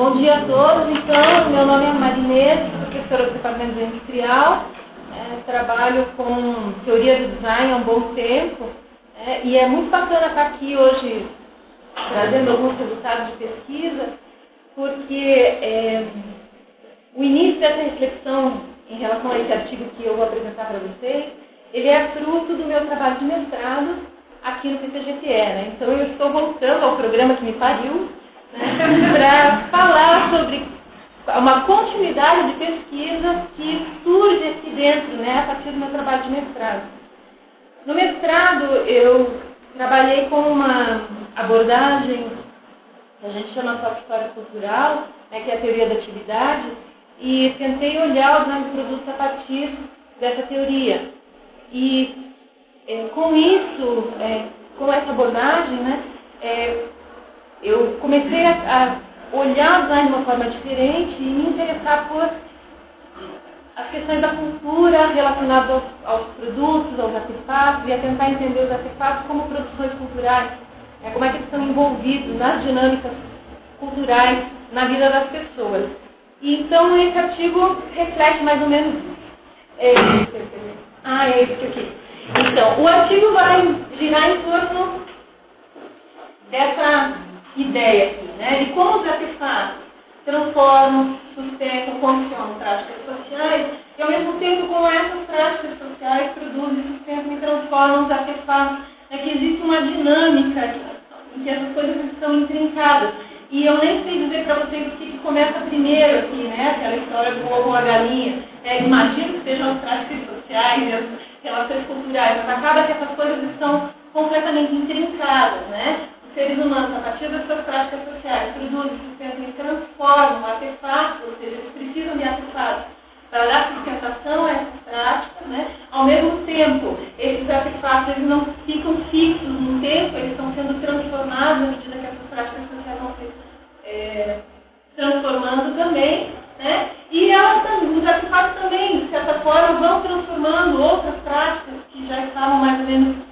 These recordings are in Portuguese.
bom dia a todos. Então, meu nome é Marinês, professora do Departamento de Industrial. É, trabalho com teoria do design há um bom tempo. É, e é muito bacana estar aqui hoje trazendo alguns resultados de pesquisa, porque é, o início dessa reflexão em relação a esse artigo que eu vou apresentar para vocês, ele é fruto do meu trabalho de mestrado aqui no PCGTE. Né? Então, eu estou voltando ao programa que me pariu, né, para falar sobre uma continuidade de pesquisa que surge aqui dentro, né, a partir do meu trabalho de mestrado. No mestrado, eu trabalhei com uma abordagem que a gente chama de história cultural, né, que é a teoria da atividade, e tentei olhar os novos produtos a partir dessa teoria. E é, com isso, é, com essa abordagem, né, é, eu comecei a, a olhar o design de uma forma diferente e me interessar por as questões da cultura relacionadas aos, aos, produtos, aos artefatos, e a tentar entender os artefatos como produções culturais, né, como é que eles estão envolvidos nas dinâmicas culturais na vida das pessoas. E, então, esse artigo reflete mais ou menos isso. É, ah, é esse aqui. Então, o artigo vai girar em torno dessa ideia aqui, né, de como os artefatos transformam, sustentam, funcionam práticas sociais e, ao mesmo tempo, como essas práticas sociais produzem, sustentam e transformam os artefatos, né, que existe uma dinâmica em que essas coisas estão intrincadas. E eu nem sei dizer para vocês o que começa primeiro aqui, né? Aquela história do ovo ou a galinha. É, imagino que sejam as práticas sociais, as relações culturais, mas acaba que essas coisas estão completamente intrincadas, né? Seres humanos, a partir das suas práticas sociais, produzem, sustentam e transformam artefatos, ou seja, eles precisam de artefatos para dar sustentação a essas práticas, né? Ao mesmo tempo, esses artefatos eles não ficam fixos no tempo, eles estão sendo transformados à medida que essas práticas sociais vão se é, transformando também, né? E elas, os artefatos também, de certa forma, vão transformando outras práticas que já estavam mais ou menos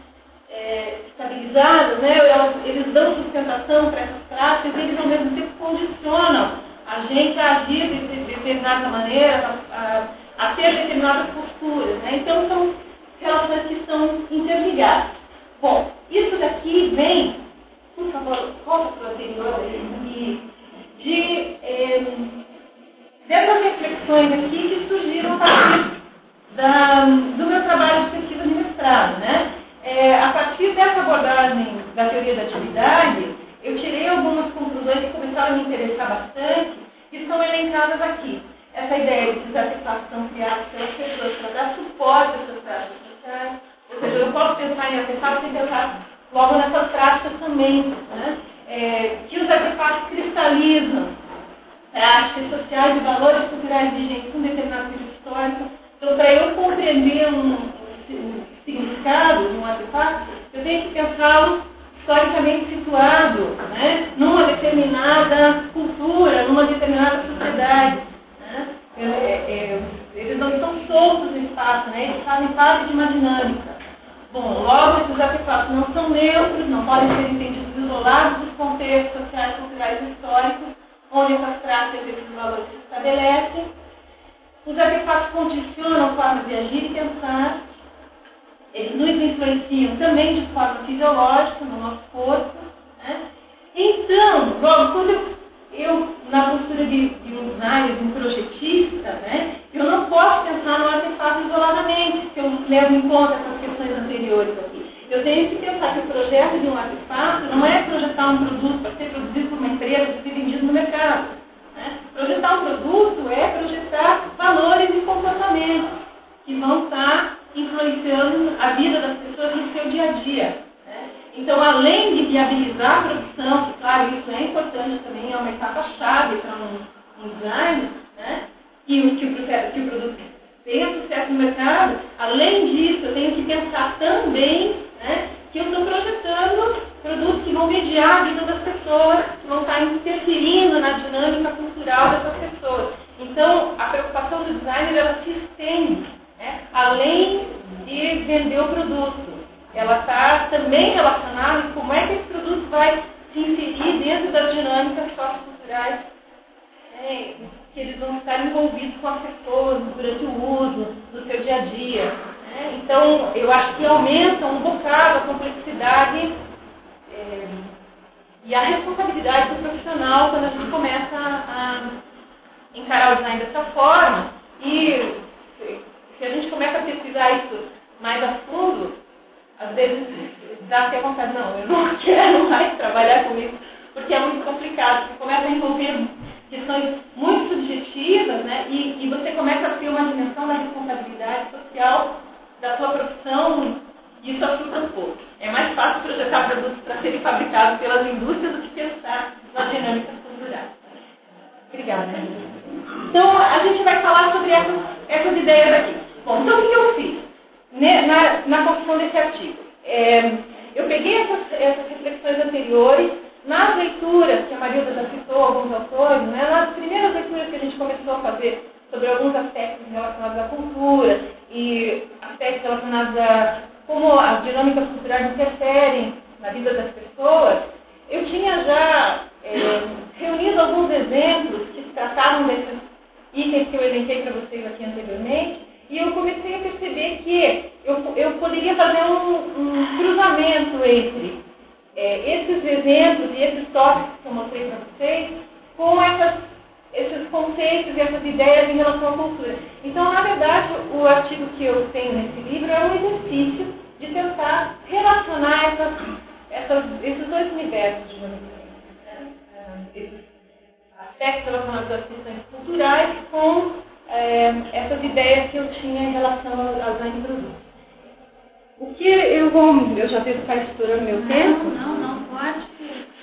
é, estabilizadas, né, eles dão sustentação para essas práticas e eles ao mesmo tempo condicionam a gente a agir de, de determinada maneira, a, a, ter determinadas posturas. Né? Então são relações que estão interligadas. Bom, isso daqui vem, por favor, volta para o anterior, de é, dessas reflexões aqui que surgiram a partir da, do meu trabalho de pesquisa de mestrado, né? É, a partir dessa abordagem da teoria da atividade, eu tirei algumas conclusões que começaram a me interessar bastante, que são elencadas aqui. Essa ideia de que os artefatos são criados pelas pessoas para dar suporte às suas práticas sociais, ou seja, eu posso pensar em artefatos sem pensar logo nessas práticas também, né? é, que os artefatos cristalizam práticas sociais e valores culturais vigentes com determinado período histórico. Então, para eu compreender um, um significado de um artefato, eu tenho que pensá-lo historicamente situado né, numa determinada cultura, numa determinada sociedade. Né? É, é, eles não estão soltos no espaço, né? eles fazem parte de uma dinâmica. Bom, logo esses artefatos não são neutros, não podem ser entendidos isolados dos contextos sociais, culturais e históricos, onde essas práticas e esses valores se estabelecem. Os artefatos condicionam formas de agir e pensar, eles nos influenciam também de forma fisiológica no nosso corpo. Né? Então, logo, quando eu, eu na postura de, de um designer, de um projetista, né, eu não posso pensar no artefato isoladamente, se eu levo em conta essas questões anteriores aqui. Eu tenho que pensar que o projeto de um artefato não é projetar um produto para ser produzido por uma empresa e ser vendido no mercado. Né? Projetar um produto é projetar valores e comportamentos que vão estar influenciando a vida das pessoas no seu dia a dia. Né? Então, além de viabilizar a produção, claro, isso é importante também, é uma etapa-chave para um, um, design, né? e o, que, o, que o produto tenha sucesso no mercado, além disso, eu tenho que pensar também né, que eu estou projetando produtos que vão mediar a vida das pessoas, que vão estar interferindo na dinâmica cultural dessas pessoas. Então, a preocupação do designer ela se estende né? além vender o produto. Ela está também relacionada com como é que esse produto vai se inserir dentro das dinâmicas socioculturais que eles vão estar envolvidos com as pessoas durante o uso, no seu dia a dia. Né? Então, eu acho que aumenta um bocado a complexidade é, e a responsabilidade do profissional quando a gente começa a encarar o design dessa forma. E se a gente começa a pesquisar isso mais a fundo, às vezes dá até vontade, não, eu não quero mais trabalhar com isso, porque é muito complicado. Você começa a envolver questões muito subjetivas, né? E, e você começa a ter uma dimensão da responsabilidade social da sua profissão isso assusta um pouco. É mais fácil projetar produtos para serem fabricados pelas indústrias do que pensar nas dinâmicas culturais. Obrigada. Então, a gente vai falar sobre essas, essas ideias aqui. Bom, então o que eu fiz na, na construção desse artigo? É, eu peguei essas, essas reflexões anteriores nas leituras, que a Marilda já citou alguns autores, né, nas primeiras leituras que a gente começou a fazer sobre alguns aspectos relacionados à cultura e aspectos relacionados a como as dinâmicas culturais interferem na vida das pessoas, eu tinha já é, reunido alguns exemplos que tratavam desses itens que eu elenquei para vocês aqui anteriormente, e eu comecei a perceber que eu, eu poderia fazer um, um cruzamento entre é, esses exemplos e esses tópicos que eu mostrei para vocês com essas, esses conceitos e essas ideias em relação à cultura. Então, na verdade, o artigo que eu tenho nesse livro é um exercício de tentar relacionar essas, essas, esses dois universos, digamos assim, né? esses aspectos relacionados às questões culturais com é, essas ideias que eu tinha em relação aos design produtos. O que eu vou. Eu já devo estar estourando meu não, tempo? Não, não, pode.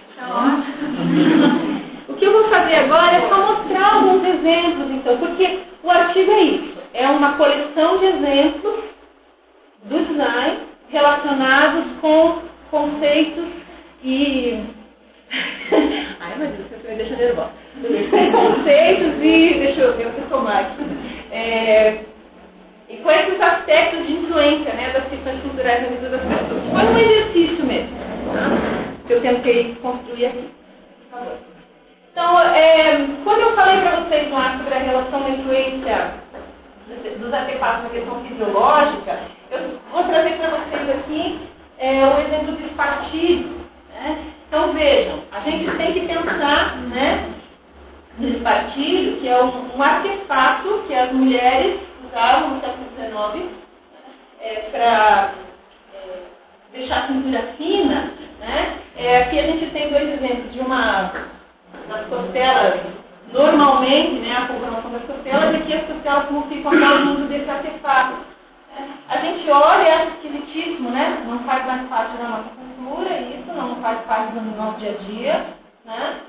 Está ótimo. o que eu vou fazer agora é só mostrar alguns exemplos, então, porque o artigo é isso. É uma coleção de exemplos do design relacionados com conceitos e. Ai, meu Deus, você me deixa nervosa. Com conceitos e. Deixa eu ver o que eu mais. É, e com esses aspectos de influência né, das na vida das pessoas. Foi um exercício mesmo, tá? que eu tentei construir aqui. Então, é, quando eu falei para vocês lá sobre a relação da influência dos artefatos na questão fisiológica, eu vou trazer para vocês aqui é, o exemplo do espartilho. Né? Então, vejam, a gente tem que pensar né, no espartilho, que é um, um artefato que as mulheres usavam no século XIX é, para deixar a cintura fina, né? É, aqui a gente tem dois exemplos de uma das costelas, normalmente, né, a conformação das costelas, e aqui as costelas como ficam após o uso desse artefato. A gente olha e acha esquisitíssimo, né? Não faz mais parte da nossa cultura, isso não faz parte do nosso dia a dia, né?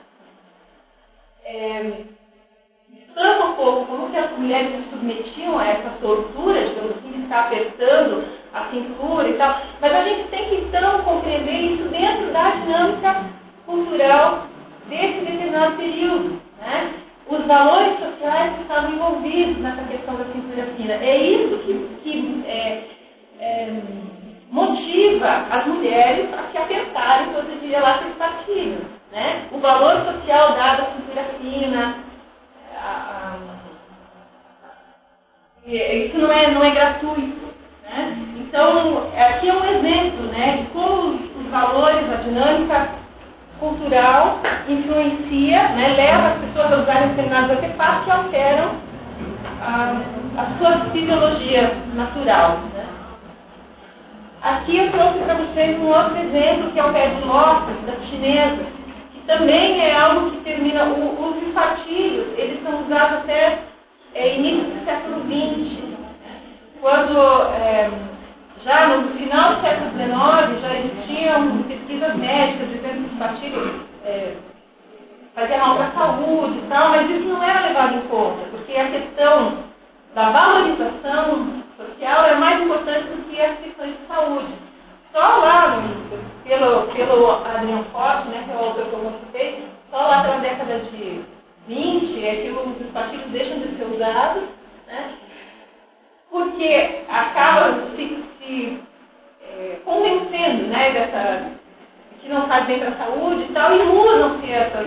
É, espanta um pouco como que as mulheres se submetiam a essa tortura, digamos assim, de estar apertando a cintura e tal. Mas a gente tem que então compreender isso dentro da dinâmica cultural desse determinado período. Né? Os valores sociais que estavam envolvidos nessa questão da cintura fina. É isso que, que é, é, motiva as mulheres a se apertarem todo dia lá esse Né? O valor social dado à cintura fina, isso não é, não é gratuito. Né? Então, aqui é um exemplo né, de como os, valores, a dinâmica cultural influencia, né, leva as pessoas a usarem determinados artefatos que alteram a, a sua fisiologia natural. Né? Aqui eu trouxe para vocês um outro exemplo, que é o pé de lótus das chinesas, que também é algo que termina, o, os infantilhos, eles são usados até é, início do século XX, quando é, já no final do século XIX já existiam pesquisas médicas dizendo que os partidos é, mal para a saúde e tal, mas isso não era levado em conta, porque a questão da valorização social é mais importante do que as questões de saúde. Só lá, pelo, pelo Adrian Forte, né, que é o autor que eu só lá pela década de 20 é que os partidos deixam de ser usados, né? porque acabam se, se é, convencendo né, dessa, que não faz bem para a saúde e tal, e mudam-se essas.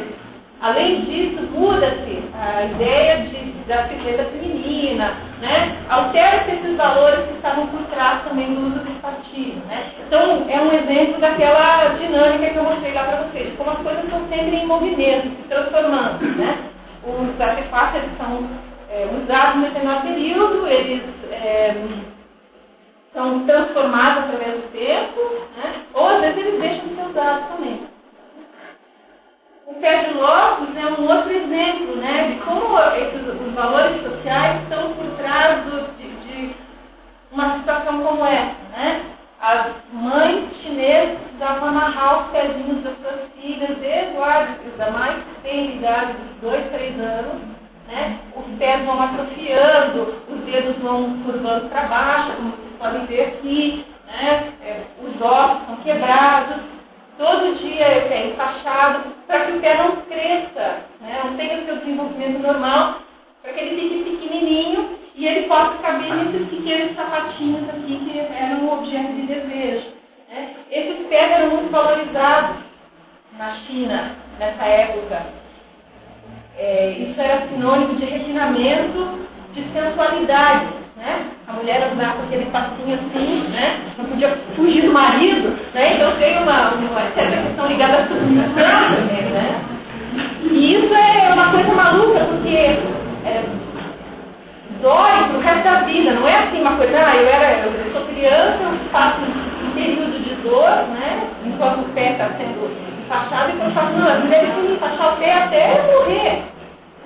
Além disso, muda-se a ideia de, da silhueta feminina, né? altera esses valores que estavam por trás também do uso do partido. Né? Então, é um exemplo daquela dinâmica que eu mostrei lá para vocês, como as coisas estão sempre em movimento, se transformando. Né? Os artefatos são é, usados em determinado período, eles é, são transformados através do tempo, né? ou às vezes eles deixam de ser usados também. O pé de lótus é um outro exemplo né, de como esses, os valores sociais estão por trás do, de, de, uma situação como essa. Né? As mães chinesas precisavam amarrar os pezinhos das suas filhas desde o árbitro da mais tenra idade dos dois, três anos. Né? Os pés vão atrofiando, os dedos vão curvando para baixo, como vocês podem ver aqui. Né? É, os ossos são quebrados todo dia é pé enfaixado, para que o pé não cresça, né? não tenha o seu desenvolvimento normal, para que ele fique pequenininho e ele possa caber nesses pequenos sapatinhos aqui que eram um objeto de desejo. Né? Esses pés eram muito valorizados na China nessa época. É, isso era sinônimo de refinamento, de sensualidade. Né? A mulher andava com aquele passinho assim, né? não podia fugir do marido, né? então tem uma, uma certa questão ligada à submissão também. Né? E isso é uma coisa maluca, porque é, dói pro resto da vida, não é assim uma coisa, ah, eu, era, eu sou criança, eu faço um período de dor, né? enquanto o pé está sendo enfaixado, e quando eu faço, não, as mulheres que enfaixar o pé até morrer.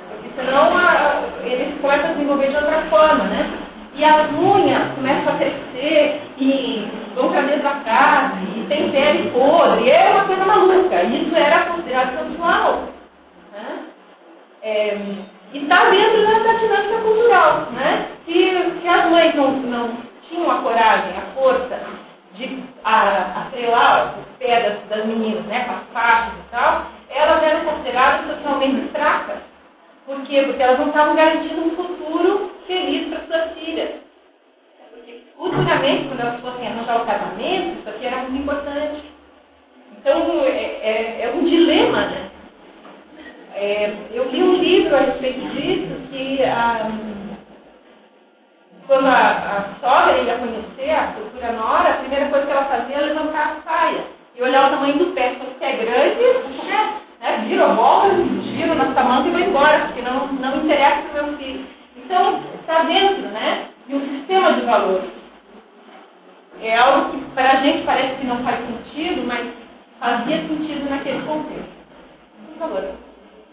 Porque senão a, eles começam a desenvolver de outra forma, né? E as unhas começam a crescer e vão para dentro da casa, e tem pele podre, é uma coisa maluca. Isso era considerado sensual. Né? É, e está dentro da dinâmica cultural. Né? Se, se as mães não, não tinham a coragem, a força de atrelar os pés das, das meninas né, com as faixas e tal, elas eram consideradas socialmente fracas por quê? Porque elas não estavam garantindo um futuro feliz para suas filhas. Porque futuramente, quando elas fossem arranjar o casamento, isso aqui era muito importante. Então, é, é, é um dilema, né? É, eu li um livro a respeito disso, que a, quando a, a sogra ia conhecer a cultura nora, a primeira coisa que ela fazia era levantar a saia e olhar o tamanho do pé. Se é grande, né? Vira a bola, giro na manga e vai embora, porque não, não interessa para o meu filho. Então, está dentro né, de um sistema de valores. É algo que para a gente parece que não faz sentido, mas fazia sentido naquele contexto. Por favor.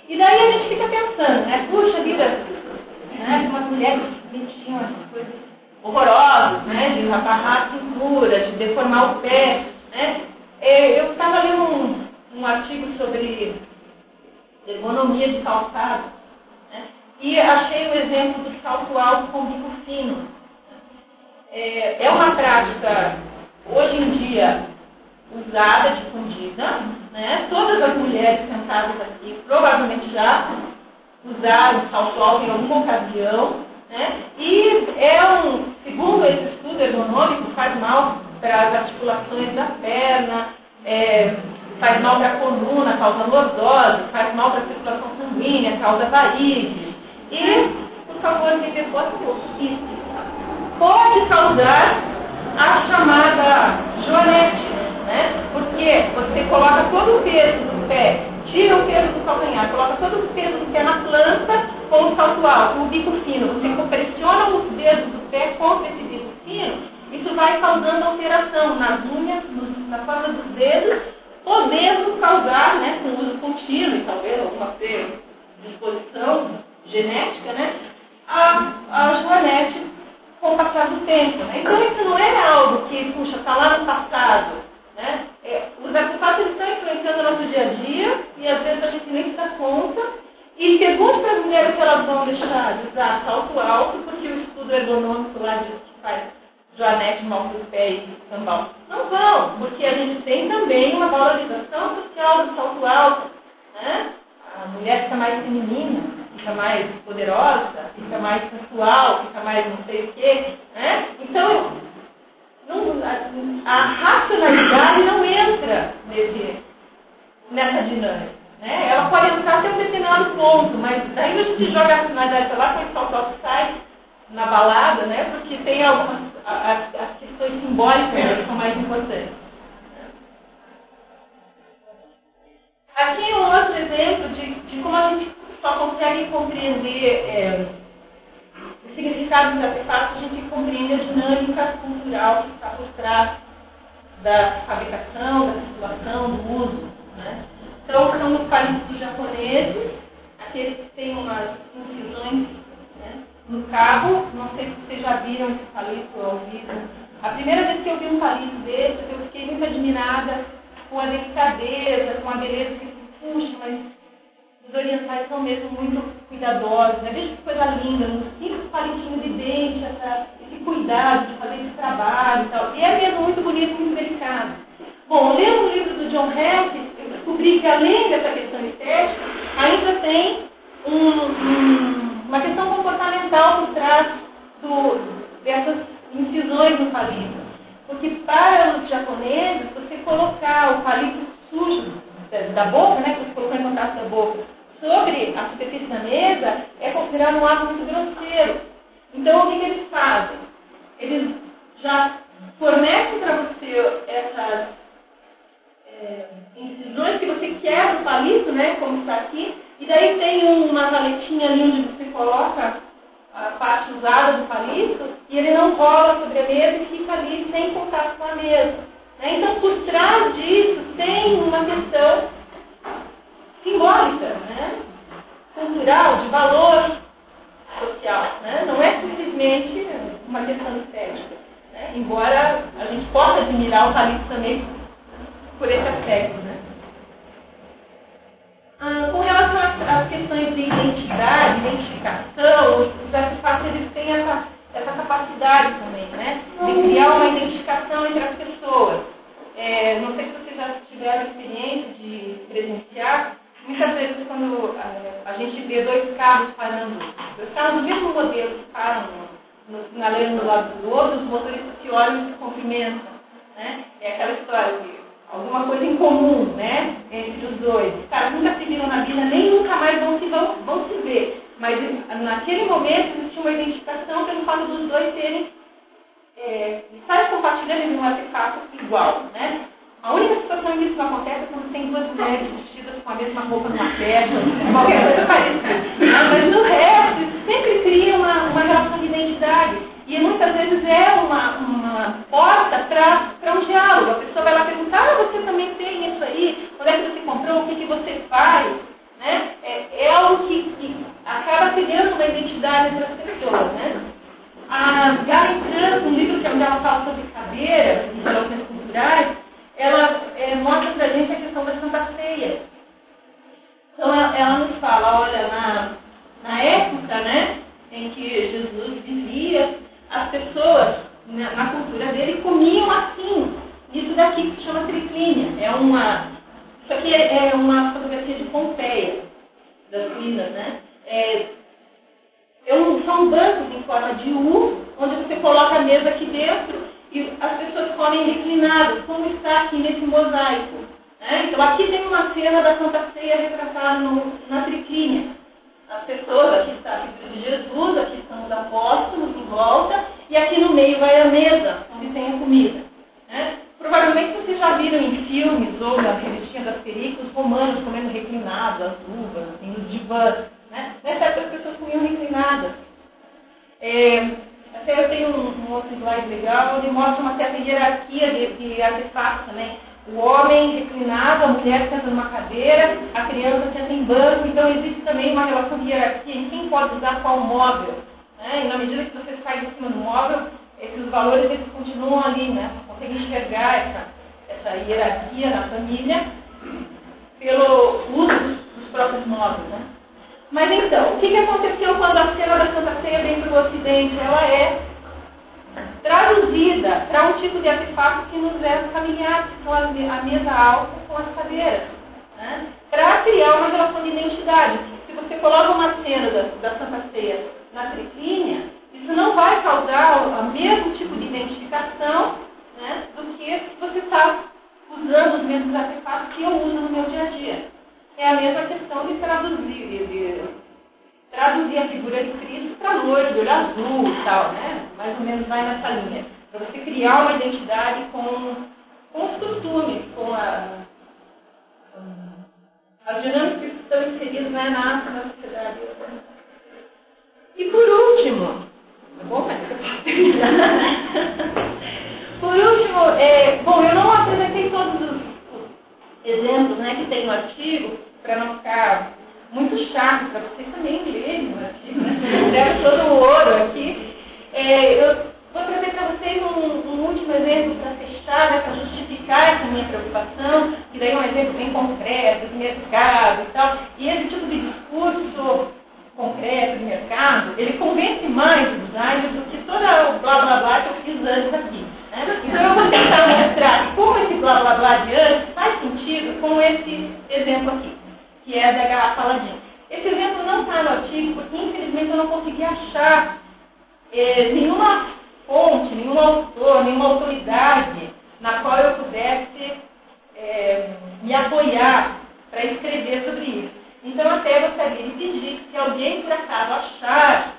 E daí a gente fica pensando, né? Puxa vida, né? Umas mulheres tinham essas coisas horrorosas, né? De abarrar a cintura, de deformar o pé, né? É, eu estava lendo um, um artigo sobre ergonomia de calçado? E achei o exemplo do salto alto com bico fino. É, é uma prática, hoje em dia, usada, difundida. Né? Todas as mulheres sentadas aqui provavelmente já usaram salto alto em alguma ocasião. Né? E é um, segundo esse estudo ergonômico, faz mal para as articulações da perna, é, faz mal para a coluna, causa lordose, faz mal para a circulação sanguínea, causa varizes. Favor, me depois isso pode causar a chamada joanete, né? Porque você coloca todo o peso do pé, tira o peso do calcanhar, coloca todo o peso do pé na planta com o salto alto, com o bico fino. Você compressiona os dedos do pé contra esse bico fino, isso vai causando alteração nas unhas, na forma dos dedos podendo causar, né, com uso contínuo talvez alguma predisposição genética, né, a, a joanete com o passar do tempo. Né? Então isso não é algo que, puxa, está lá no passado. Né? É, os artefatos estão influenciando o nosso dia a dia e às vezes a gente nem se dá conta. E pergunto para as mulheres se elas vão deixar de usar salto alto, porque o estudo ergonômico lá diz que faz Joanete, mão do pé e sambal. Não vão, porque a gente tem também uma valorização social do salto alto. Né? A mulher fica mais feminina, fica mais poderosa, fica mais sensual, fica mais não sei o quê. Né? Então, não, a, a, racionalidade não entra nesse, nessa dinâmica. Né? Ela pode entrar até um determinado ponto, mas daí a gente joga a finalidade lá quando o pessoal sai na balada, né? Porque tem algumas as, as questões simbólicas que são mais importantes. Aqui é um outro exemplo de, de como a gente só consegue compreender é, o significado dos artefatos, a gente compreende a dinâmica cultural que está por trás da fabricação, da circulação, do uso. Né? Então, são os palitos japoneses, aqueles que têm umas incisões né, no cabo. Não sei se vocês já viram esse palito ao vivo. A primeira vez que eu vi um palito desse, eu fiquei muito admirada com a delicadeza, com a beleza que puxa, mas os orientais são mesmo muito cuidadosos. Né? Veja que coisa linda, nos simples palitinhos de dente, essa, esse cuidado de fazer esse trabalho e tal. E é mesmo muito bonito, muito delicado. Bom, lendo o livro do John Hackett, eu descobri que além dessa questão estética, ainda tem um, um, uma questão comportamental por trás do, dessas incisões no palito. Porque para os japoneses, você colocar o palito sujo da boca, né, que você colocou em contato da boca, sobre a superfície da mesa, é considerado um ato muito grosseiro. Então, o que, que eles fazem? Eles já fornecem para você essas é, incisões que você quer no palito, né, como está aqui, e daí tem uma valetinha ali onde você coloca a parte usada do palito, e ele não rola sobre a mesa e fica ali sem contato com a mesa. Né? Então, por trás disso, tem uma questão simbólica, né? cultural, de valor social. Né? Não é simplesmente uma questão estética. Né? Embora a gente possa admirar o palito também por esse aspecto. Né? Ah, com relação às questões de identidade, identificação, os artefatos eles têm essa, essa capacidade também, né? De criar uma identificação entre as pessoas. É, não sei se vocês já tiveram a experiência de presenciar, muitas vezes quando a, ah, a gente vê dois carros parando, dois carros do mesmo modelo que param no, no sinaleiro do lado do outro, os motoristas se olham e se cumprimentam. Né? É aquela história de alguma coisa em comum, né, entre os dois. Os caras nunca se viram na vida, nem nunca mais vão se, vão, vão se ver. Mas naquele momento existia uma identificação pelo fato dos dois terem é, estar compartilhando um artefato igual, né? A única situação em que isso não acontece é quando tem duas mulheres vestidas com a mesma roupa numa festa, qualquer coisa parecida. Mas no resto, sempre cria uma, uma de identidade. E muitas vezes é uma, uma porta para um diálogo. A pessoa vai lá perguntar, ah, você também tem isso aí? Onde é que você comprou? O que, que você faz? Né? É, é algo que, que acaba criando uma identidade entre as pessoas. Né? A Garen Trans, um livro que ela fala sobre cadeira e relações culturais, ela é, mostra para a gente a questão da Santa Ceia. Então ela, ela nos fala, olha, na, na época né, em que Jesus vivia, as pessoas na, na cultura dele comiam assim. Isso daqui que se chama triclínea. É uma. Isso aqui é, é uma fotografia de Pompeia, das ruínas, né? É, é um, são bancos em forma de U, onde você coloca a mesa aqui dentro e comem reclinadas, como está aqui nesse mosaico. Né? Então aqui tem uma cena da Santa Ceia retratada no, na triclínea as pessoas, aqui está a figura de Jesus, aqui estão os apóstolos em volta, e aqui no meio vai a mesa, onde tem a comida. Né? Provavelmente vocês já viram em filmes ou na revistinha das películas romanos comendo reclinados, as uvas, assim, os divãs. Né? Nessa época as pessoas comiam reclinadas. É, até eu tenho um, um, outro slide legal, onde mostra uma certa hierarquia de, de artefatos também o homem reclinado, a mulher senta numa cadeira, a criança senta em banco, então existe também uma relação de hierarquia em quem pode usar qual móvel. Né? E na medida que você sai de cima do móvel, esses valores eles continuam ali, né? Você consegue enxergar essa, essa hierarquia na família pelo uso dos, dos próprios móveis. Né? Mas então, o que, que aconteceu quando a cena da Santa Ceia vem para o Ocidente? Ela é traduzida para um tipo de artefato que nos é familiar, são a mesa alta com as cadeiras. Né? Para criar uma relação de identidade. Se você coloca uma cena da, da Santa Ceia na triclínea, isso não vai causar o mesmo tipo de identificação né, do que se você está usando os mesmos artefatos que eu uso no meu dia a dia. É a mesma questão de traduzir, de traduzir a figura de Cristo para loiro, de olho azul e tal, né? Mais ou menos vai nessa linha. Para você criar uma identidade com, com os costumes, com a, as dinâmicas que estão inseridas né, na, na sociedade. E por último, tá bom? Mas terminar. Por último, é, bom, eu não apresentei todos os exemplos né, que tem no artigo, para não ficar muito chato, para vocês também lerem artigo, né? todo o ouro aqui. É, eu vou trazer para vocês um, um, último exemplo para fechar, né, para justificar essa minha preocupação, que daí é um exemplo bem concreto, de mercado e tal. E esse tipo de discurso concreto de mercado, ele convence mais o designer do que todo o blá blá blá que eu fiz antes aqui. Né? Então eu vou tentar mostrar como esse blá blá blá de antes faz sentido com esse exemplo aqui, que é da garrafa Aladim. Esse exemplo não está no artigo, porque infelizmente eu não consegui achar eh, nenhuma fonte, nenhum autor, nenhuma autoridade na qual eu pudesse eh, me apoiar para escrever sobre isso. Então, até gostaria de pedir que, se alguém por acaso achar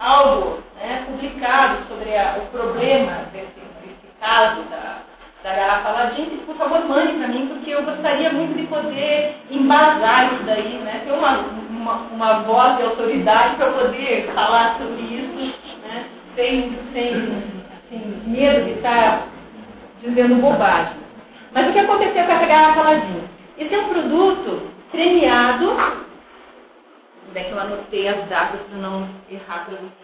algo né, publicado sobre a, o problema desse, desse caso da, da garrafa Aladim, que, por favor, mande para mim, porque eu gostaria muito de poder embasar isso daí, né, ter uma, uma, uma voz de autoridade para poder falar sobre isso, né, sem, sem assim, medo de estar dizendo bobagem. Mas o que aconteceu com essa garrafa Aladim? Esse é um produto premiado. Onde é que eu anotei as datas para não errar para vocês?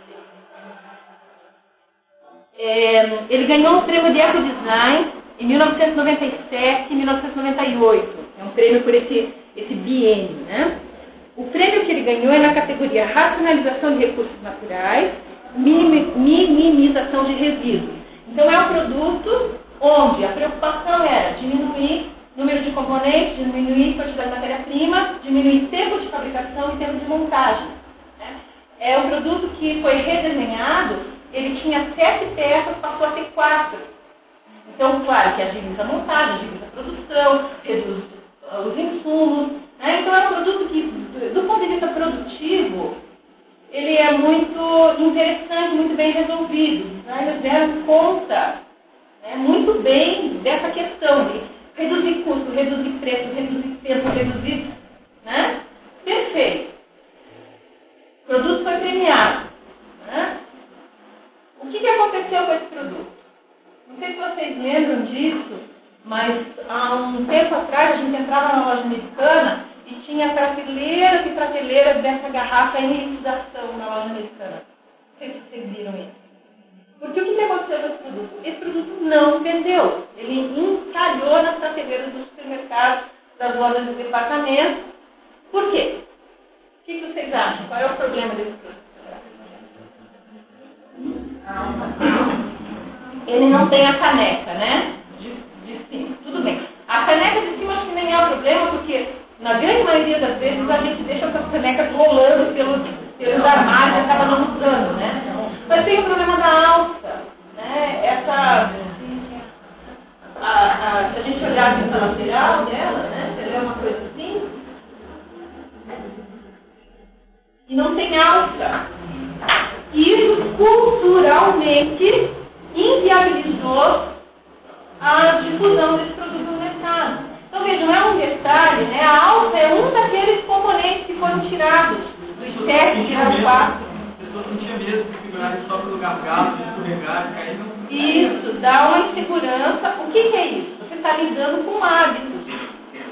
É, ele ganhou um prêmio de ecodesign em 1997 e 1998. É um prêmio por esse, esse biênio. Né? O prêmio que ele ganhou é na categoria Racionalização de Recursos Naturais, Minimização de Resíduos. Então é um produto onde a preocupação era diminuir número de componentes, diminuir quantidade de matéria-prima, diminuir tempo de fabricação e tempo de montagem. Né? É um produto que foi redesenhado, ele tinha sete peças, passou a ter quatro. Então, claro que agiliza a montagem, agiliza a produção, reduz os insumos. Né? Então, é um produto que, do ponto de vista produtivo, ele é muito interessante, muito bem resolvido. Né? Eles deram conta né, muito bem dessa questão de reduzir custo, reduzir preço, reduzir tempo, reduzir. Né? Perfeito. O produto foi premiado. Né? O que, que aconteceu com esse produto? Não sei se vocês lembram disso, mas há um tempo atrás a gente entrava na loja americana e tinha prateleiras e prateleiras dessa garrafa em liquidação na loja americana. Não sei se vocês viram isso. Porque o que aconteceu com esse produto? Esse produto não vendeu. Ele encalhou nas prateleiras dos supermercados, das lojas de departamento. Por quê? O que, vocês acham? Qual é o problema desse produto? Ele não tem a caneca, né? De, de cima. Tudo bem. A caneca de cima acho que nem é o problema, porque na grande maioria das vezes a gente deixa essas canecas rolando pelos, pelos armários e acaba não usando, né? Mas tem o problema da alça. Né? Essa, a, a, se a gente olhar aqui para lateral dela, né? você vê uma coisa assim, e não tem alça. E isso culturalmente inviabilizou a difusão desse produto no mercado. Então vejam, é um detalhe, né? a alça é um daqueles componentes que foram tirados do sete, tirados quatro. A pessoa não tinha medo só pelo gargalo, escorregar, cair no... Isso, dá uma insegurança. O que, que é isso? Você está lidando com hábitos,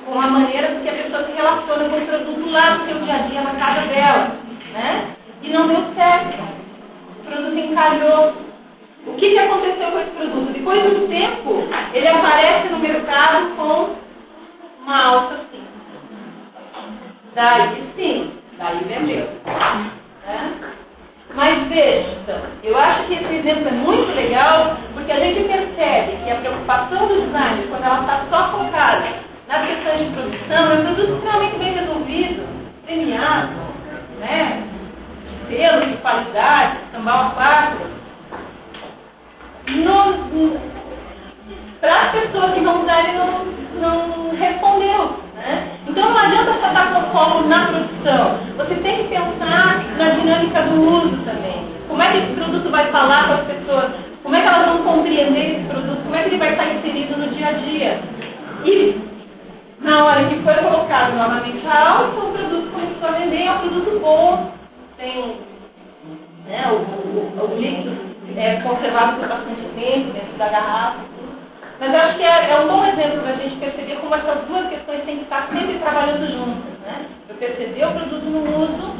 com a maneira que a pessoa se relaciona com o produto lá no seu dia a dia, na casa dela. Né? E não deu certo. O produto encalhou. O que, que aconteceu com esse produto? Depois de um tempo, ele aparece no mercado com uma alça assim. Daí sim, daí vendeu. Né? Mas veja, eu acho que esse exemplo é muito legal, porque a gente percebe que a preocupação do design, quando ela está só focada nas questões de produção, é um produto extremamente bem resolvido, premiado, né? Selo de qualidade, sambal quatro. Para as pessoas que não usaram, não, não respondeu. Né? Então, não adianta só estar com foco na produção. Você tem que pensar na dinâmica do uso também. Como é que esse produto vai falar com as pessoas? Como é que elas vão compreender esse produto? Como é que ele vai estar inserido no dia a dia? E na hora que foi colocado novamente a alta, o produto começou a vender, é um produto bom, tem né, o, o, o líquido é conservado por bastante tempo dentro da garrafa. Mas eu acho que é, é um bom exemplo para a gente perceber como essas duas questões têm que estar sempre trabalhando juntas. Né? Eu perceber o produto no uso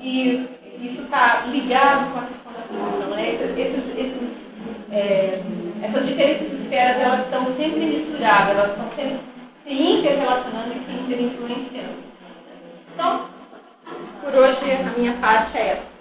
e isso está ligado com a questão da produção. Né? Esses, esses, é, essas diferentes esferas elas estão sempre misturadas, elas estão sempre se interrelacionando e se interinfluenciando. Então, por hoje a minha parte é essa.